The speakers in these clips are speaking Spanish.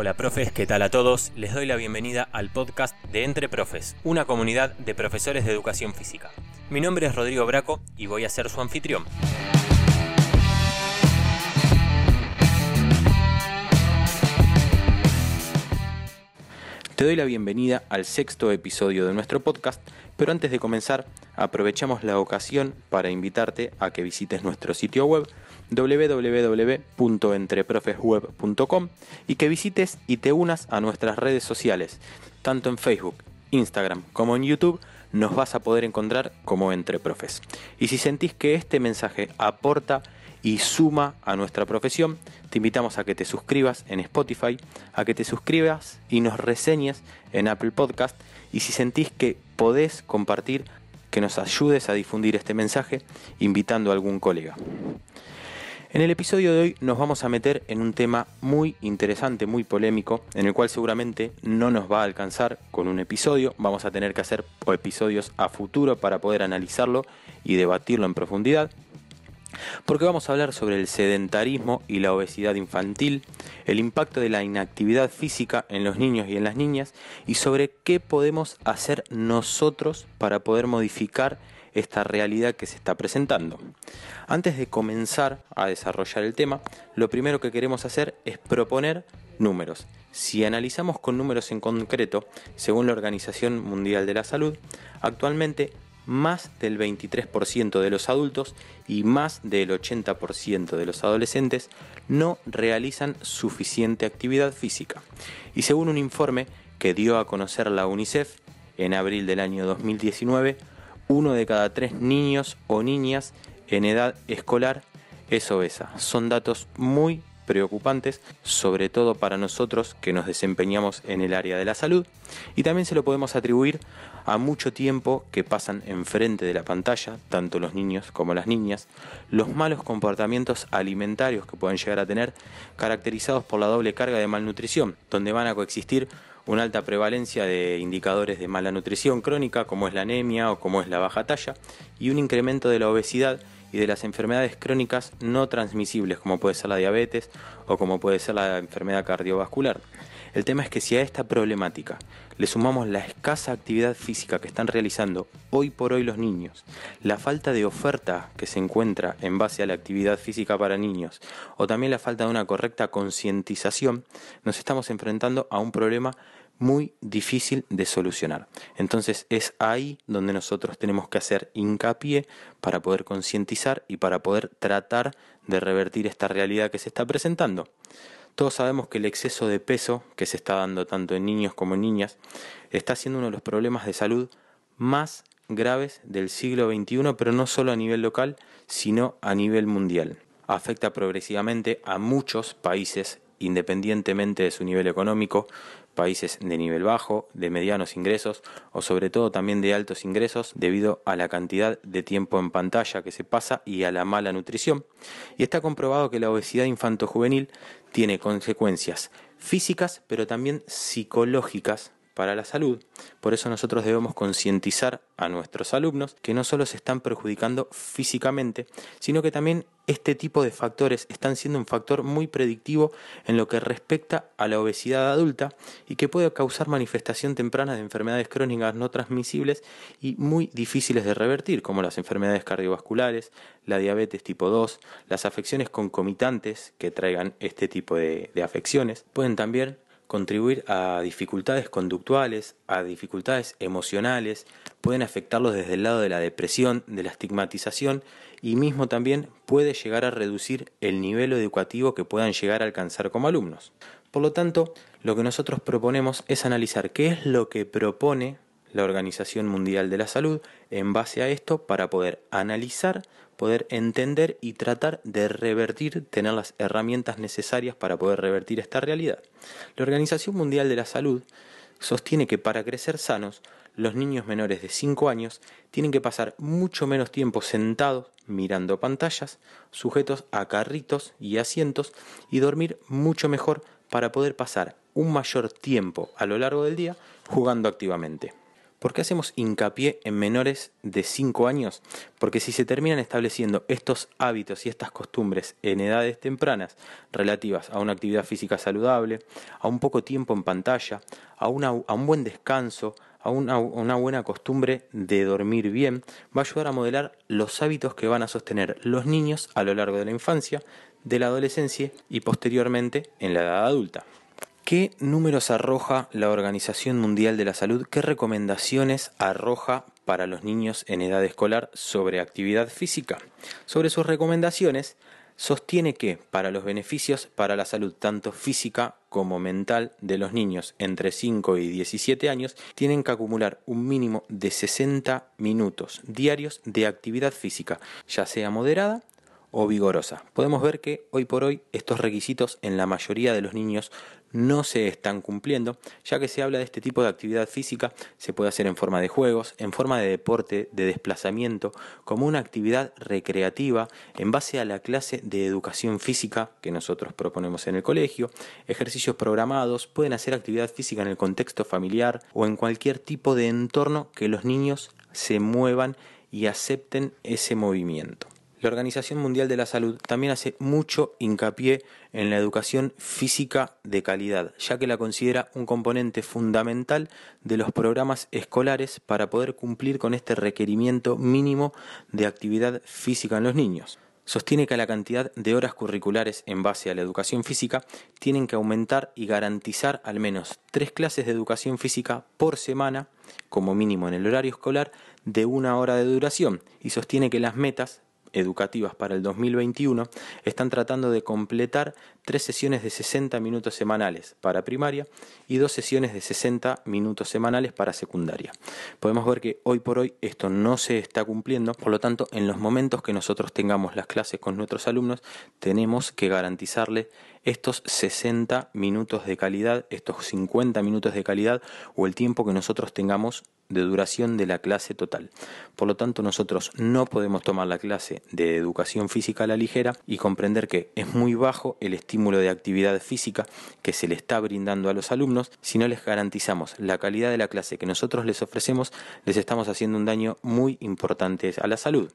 Hola profes, ¿qué tal a todos? Les doy la bienvenida al podcast de Entre Profes, una comunidad de profesores de educación física. Mi nombre es Rodrigo Braco y voy a ser su anfitrión. Te doy la bienvenida al sexto episodio de nuestro podcast, pero antes de comenzar, aprovechamos la ocasión para invitarte a que visites nuestro sitio web www.entreprofesweb.com y que visites y te unas a nuestras redes sociales, tanto en Facebook, Instagram como en YouTube, nos vas a poder encontrar como Entre Profes. Y si sentís que este mensaje aporta y suma a nuestra profesión, te invitamos a que te suscribas en Spotify, a que te suscribas y nos reseñes en Apple Podcast y si sentís que podés compartir, que nos ayudes a difundir este mensaje invitando a algún colega. En el episodio de hoy nos vamos a meter en un tema muy interesante, muy polémico, en el cual seguramente no nos va a alcanzar con un episodio, vamos a tener que hacer episodios a futuro para poder analizarlo y debatirlo en profundidad porque vamos a hablar sobre el sedentarismo y la obesidad infantil, el impacto de la inactividad física en los niños y en las niñas y sobre qué podemos hacer nosotros para poder modificar esta realidad que se está presentando. Antes de comenzar a desarrollar el tema, lo primero que queremos hacer es proponer números. Si analizamos con números en concreto, según la Organización Mundial de la Salud, actualmente más del 23% de los adultos y más del 80% de los adolescentes no realizan suficiente actividad física. Y según un informe que dio a conocer la UNICEF en abril del año 2019, uno de cada tres niños o niñas en edad escolar es obesa. Son datos muy preocupantes, sobre todo para nosotros que nos desempeñamos en el área de la salud, y también se lo podemos atribuir a mucho tiempo que pasan enfrente de la pantalla, tanto los niños como las niñas, los malos comportamientos alimentarios que pueden llegar a tener, caracterizados por la doble carga de malnutrición, donde van a coexistir una alta prevalencia de indicadores de mala nutrición crónica, como es la anemia o como es la baja talla, y un incremento de la obesidad y de las enfermedades crónicas no transmisibles como puede ser la diabetes o como puede ser la enfermedad cardiovascular. El tema es que si a esta problemática le sumamos la escasa actividad física que están realizando hoy por hoy los niños, la falta de oferta que se encuentra en base a la actividad física para niños o también la falta de una correcta concientización, nos estamos enfrentando a un problema muy difícil de solucionar. Entonces es ahí donde nosotros tenemos que hacer hincapié para poder concientizar y para poder tratar de revertir esta realidad que se está presentando. Todos sabemos que el exceso de peso que se está dando tanto en niños como en niñas está siendo uno de los problemas de salud más graves del siglo XXI, pero no solo a nivel local, sino a nivel mundial. Afecta progresivamente a muchos países independientemente de su nivel económico, países de nivel bajo, de medianos ingresos o sobre todo también de altos ingresos debido a la cantidad de tiempo en pantalla que se pasa y a la mala nutrición. Y está comprobado que la obesidad infanto-juvenil tiene consecuencias físicas pero también psicológicas para la salud. Por eso nosotros debemos concientizar a nuestros alumnos que no solo se están perjudicando físicamente, sino que también este tipo de factores están siendo un factor muy predictivo en lo que respecta a la obesidad adulta y que puede causar manifestación temprana de enfermedades crónicas no transmisibles y muy difíciles de revertir, como las enfermedades cardiovasculares, la diabetes tipo 2, las afecciones concomitantes que traigan este tipo de, de afecciones. Pueden también contribuir a dificultades conductuales, a dificultades emocionales, pueden afectarlos desde el lado de la depresión, de la estigmatización y mismo también puede llegar a reducir el nivel educativo que puedan llegar a alcanzar como alumnos. Por lo tanto, lo que nosotros proponemos es analizar qué es lo que propone la Organización Mundial de la Salud en base a esto para poder analizar poder entender y tratar de revertir, tener las herramientas necesarias para poder revertir esta realidad. La Organización Mundial de la Salud sostiene que para crecer sanos, los niños menores de 5 años tienen que pasar mucho menos tiempo sentados mirando pantallas, sujetos a carritos y asientos y dormir mucho mejor para poder pasar un mayor tiempo a lo largo del día jugando activamente. ¿Por qué hacemos hincapié en menores de 5 años? Porque si se terminan estableciendo estos hábitos y estas costumbres en edades tempranas relativas a una actividad física saludable, a un poco tiempo en pantalla, a, a un buen descanso, a una, una, buena costumbre de dormir bien, va a ayudar a modelar los hábitos que van a sostener los niños a lo largo de la infancia, de la adolescencia y posteriormente en la edad adulta. ¿Qué números arroja la Organización Mundial de la Salud? ¿Qué recomendaciones arroja para los niños en edad escolar sobre actividad física? Sobre sus recomendaciones, sostiene que para los beneficios para la salud tanto física como mental de los niños entre 5 y 17 años tienen que acumular un mínimo de 60 minutos diarios de actividad física, ya sea moderada o vigorosa. Podemos ver que hoy por hoy estos requisitos en la mayoría de los niños no se están cumpliendo, ya que se habla de este tipo de actividad física, se puede hacer en forma de juegos, en forma de deporte, de desplazamiento, como una actividad recreativa en base a la clase de educación física que nosotros proponemos en el colegio, ejercicios programados, pueden hacer actividad física en el contexto familiar o en cualquier tipo de entorno que los niños se muevan y acepten ese movimiento. La Organización Mundial de la Salud también hace mucho hincapié en la educación física de calidad, ya que la considera un componente fundamental de los programas escolares para poder cumplir con este requerimiento mínimo de actividad física en los niños. Sostiene que la cantidad de horas curriculares en base a la educación física tienen que aumentar y garantizar al menos tres clases de educación física por semana, como mínimo en el horario escolar, de una hora de duración, y sostiene que las metas educativas para el 2021 están tratando de completar tres sesiones de 60 minutos semanales para primaria y dos sesiones de 60 minutos semanales para secundaria. Podemos ver que hoy por hoy esto no se está cumpliendo, por lo tanto en los momentos que nosotros tengamos las clases con nuestros alumnos tenemos que garantizarle estos 60 minutos de calidad, estos 50 minutos de calidad o el tiempo que nosotros tengamos de duración de la clase total. Por lo tanto, nosotros no podemos tomar la clase de educación física a la ligera y comprender que es muy bajo el estímulo de actividad física que se le está brindando a los alumnos. Si no les garantizamos la calidad de la clase que nosotros les ofrecemos, les estamos haciendo un daño muy importante a la salud.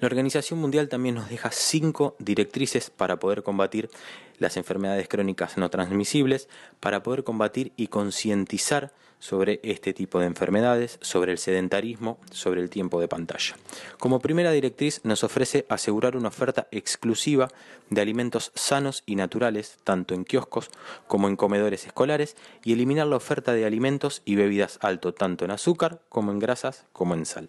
La Organización Mundial también nos deja cinco directrices para poder combatir las enfermedades crónicas no transmisibles, para poder combatir y concientizar sobre este tipo de enfermedades, sobre el sedentarismo, sobre el tiempo de pantalla. Como primera directriz nos ofrece asegurar una oferta exclusiva de alimentos sanos y naturales, tanto en kioscos como en comedores escolares, y eliminar la oferta de alimentos y bebidas alto tanto en azúcar como en grasas como en sal.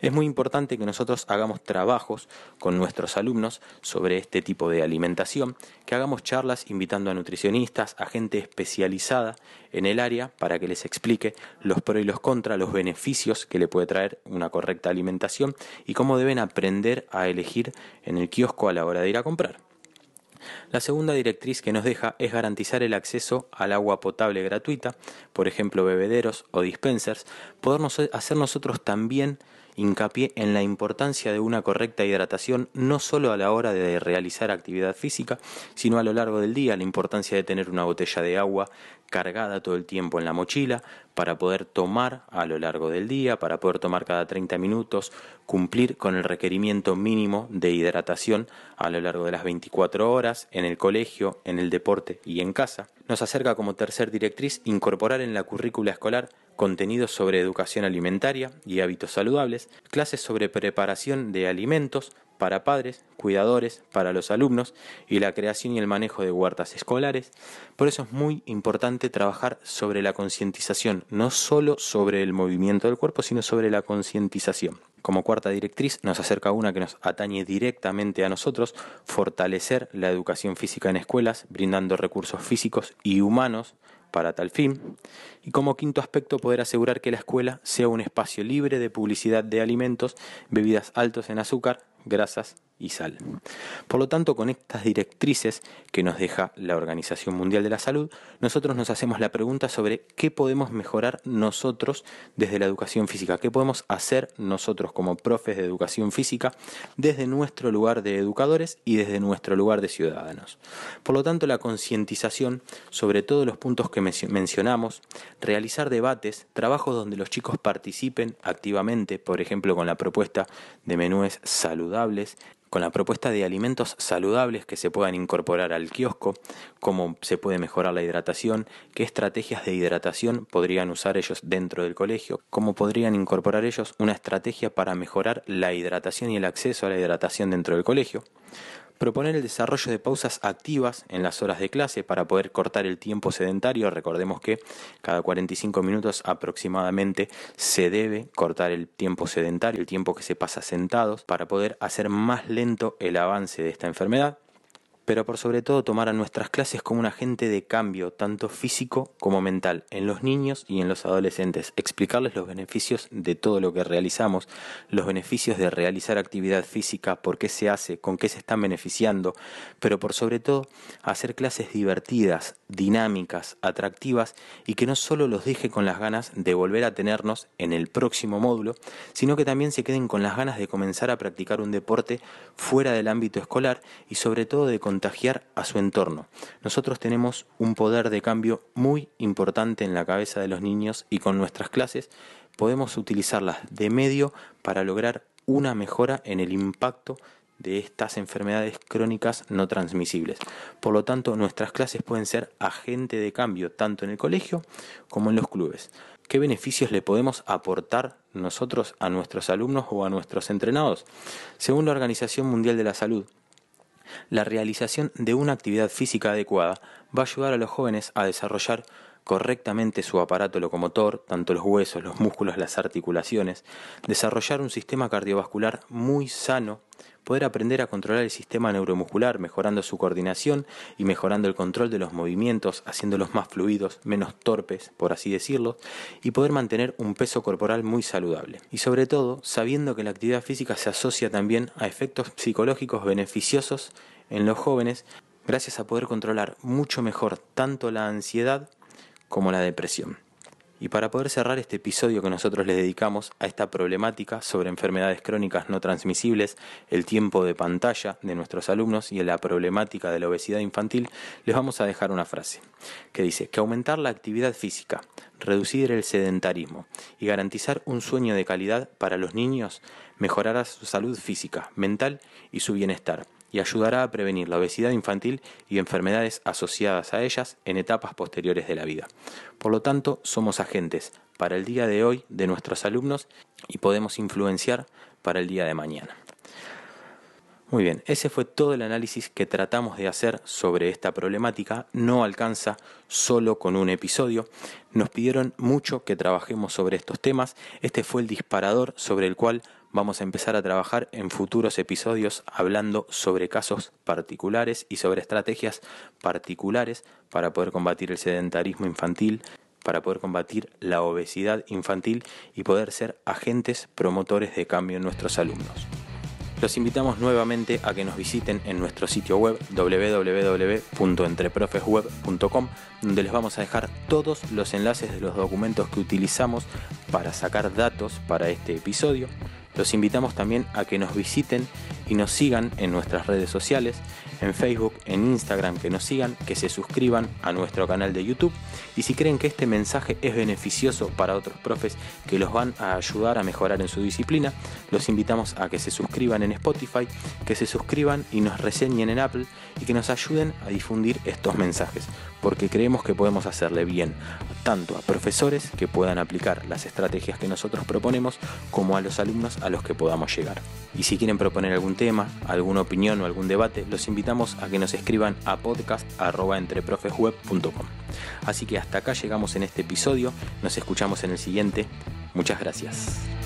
Es muy importante que nosotros hagamos trabajos con nuestros alumnos sobre este tipo de alimentación, que hagamos charlas invitando a nutricionistas, a gente especializada en el área para que les explique los pros y los contras, los beneficios que le puede traer una correcta alimentación y cómo deben aprender a elegir en el kiosco a la hora de ir a comprar. La segunda directriz que nos deja es garantizar el acceso al agua potable gratuita, por ejemplo bebederos o dispensers, podernos hacer nosotros también hincapié en la importancia de una correcta hidratación no solo a la hora de realizar actividad física, sino a lo largo del día, la importancia de tener una botella de agua cargada todo el tiempo en la mochila para poder tomar a lo largo del día, para poder tomar cada 30 minutos, cumplir con el requerimiento mínimo de hidratación a lo largo de las 24 horas en el colegio, en el deporte y en casa. Nos acerca como tercer directriz incorporar en la currícula escolar contenidos sobre educación alimentaria y hábitos saludables, clases sobre preparación de alimentos para padres, cuidadores, para los alumnos y la creación y el manejo de huertas escolares. Por eso es muy importante trabajar sobre la concientización, no solo sobre el movimiento del cuerpo, sino sobre la concientización. Como cuarta directriz nos acerca una que nos atañe directamente a nosotros, fortalecer la educación física en escuelas, brindando recursos físicos y humanos para tal fin. Y como quinto aspecto, poder asegurar que la escuela sea un espacio libre de publicidad de alimentos, bebidas altos en azúcar, grasas y sal. Por lo tanto, con estas directrices que nos deja la Organización Mundial de la Salud, nosotros nos hacemos la pregunta sobre qué podemos mejorar nosotros desde la educación física, qué podemos hacer nosotros como profes de educación física desde nuestro lugar de educadores y desde nuestro lugar de ciudadanos. Por lo tanto, la concientización sobre todos los puntos que mencionamos, realizar debates, trabajos donde los chicos participen activamente, por ejemplo, con la propuesta de menúes saludables, con la propuesta de alimentos saludables que se puedan incorporar al kiosco, cómo se puede mejorar la hidratación, qué estrategias de hidratación podrían usar ellos dentro del colegio, cómo podrían incorporar ellos una estrategia para mejorar la hidratación y el acceso a la hidratación dentro del colegio proponer el desarrollo de pausas activas en las horas de clase para poder cortar el tiempo sedentario. Recordemos que cada 45 minutos aproximadamente se debe cortar el tiempo sedentario, el tiempo que se pasa sentados, para poder hacer más lento el avance de esta enfermedad pero por sobre todo tomar a nuestras clases como un agente de cambio, tanto físico como mental, en los niños y en los adolescentes, explicarles los beneficios de todo lo que realizamos, los beneficios de realizar actividad física, por qué se hace, con qué se están beneficiando, pero por sobre todo hacer clases divertidas, dinámicas, atractivas y que no solo los deje con las ganas de volver a tenernos en el próximo módulo, sino que también se queden con las ganas de comenzar a practicar un deporte fuera del ámbito escolar y sobre todo de contagiar a su entorno. Nosotros tenemos un poder de cambio muy importante en la cabeza de los niños y con nuestras clases podemos utilizarlas de medio para lograr una mejora en el impacto de estas enfermedades crónicas no transmisibles. Por lo tanto, nuestras clases pueden ser agente de cambio tanto en el colegio como en los clubes. ¿Qué beneficios le podemos aportar nosotros a nuestros alumnos o a nuestros entrenados? Según la Organización Mundial de la Salud, la realización de una actividad física adecuada va a ayudar a los jóvenes a desarrollar correctamente su aparato locomotor, tanto los huesos, los músculos, las articulaciones, desarrollar un sistema cardiovascular muy sano, poder aprender a controlar el sistema neuromuscular, mejorando su coordinación y mejorando el control de los movimientos, haciéndolos más fluidos, menos torpes, por así decirlo, y poder mantener un peso corporal muy saludable. Y sobre todo, sabiendo que la actividad física se asocia también a efectos psicológicos beneficiosos en los jóvenes, gracias a poder controlar mucho mejor tanto la ansiedad como la depresión. Y para poder cerrar este episodio que nosotros le dedicamos a esta problemática sobre enfermedades crónicas no transmisibles, el tiempo de pantalla de nuestros alumnos y la problemática de la obesidad infantil, les vamos a dejar una frase que dice que aumentar la actividad física, reducir el sedentarismo y garantizar un sueño de calidad para los niños mejorará su salud física, mental y su bienestar y ayudará a prevenir la obesidad infantil y enfermedades asociadas a ellas en etapas posteriores de la vida. Por lo tanto, somos agentes para el día de hoy de nuestros alumnos y podemos influenciar para el día de mañana. Muy bien, ese fue todo el análisis que tratamos de hacer sobre esta problemática. No alcanza solo con un episodio. Nos pidieron mucho que trabajemos sobre estos temas. Este fue el disparador sobre el cual vamos a empezar a trabajar en futuros episodios hablando sobre casos particulares y sobre estrategias particulares para poder combatir el sedentarismo infantil, para poder combatir la obesidad infantil y poder ser agentes promotores de cambio en nuestros alumnos. Los invitamos nuevamente a que nos visiten en nuestro sitio web www.entreprofesweb.com donde les vamos a dejar todos los enlaces de los documentos que utilizamos para sacar datos para este episodio. Los invitamos también a que nos visiten y nos sigan en nuestras redes sociales, en Facebook, en Instagram, que nos sigan, que se suscriban a nuestro canal de YouTube. Y si creen que este mensaje es beneficioso para otros profes que los van a ayudar a mejorar en su disciplina, los invitamos a que se suscriban en Spotify, que se suscriban y nos reseñen en Apple y que nos ayuden a difundir estos mensajes, porque creemos que podemos hacerle bien tanto a profesores que puedan aplicar las estrategias que nosotros proponemos como a los alumnos a los que podamos llegar. Y si quieren proponer algún tema, alguna opinión o algún debate, los invitamos a que nos escriban a podcast.entreprofesweb.com. Así que hasta acá llegamos en este episodio, nos escuchamos en el siguiente. Muchas gracias.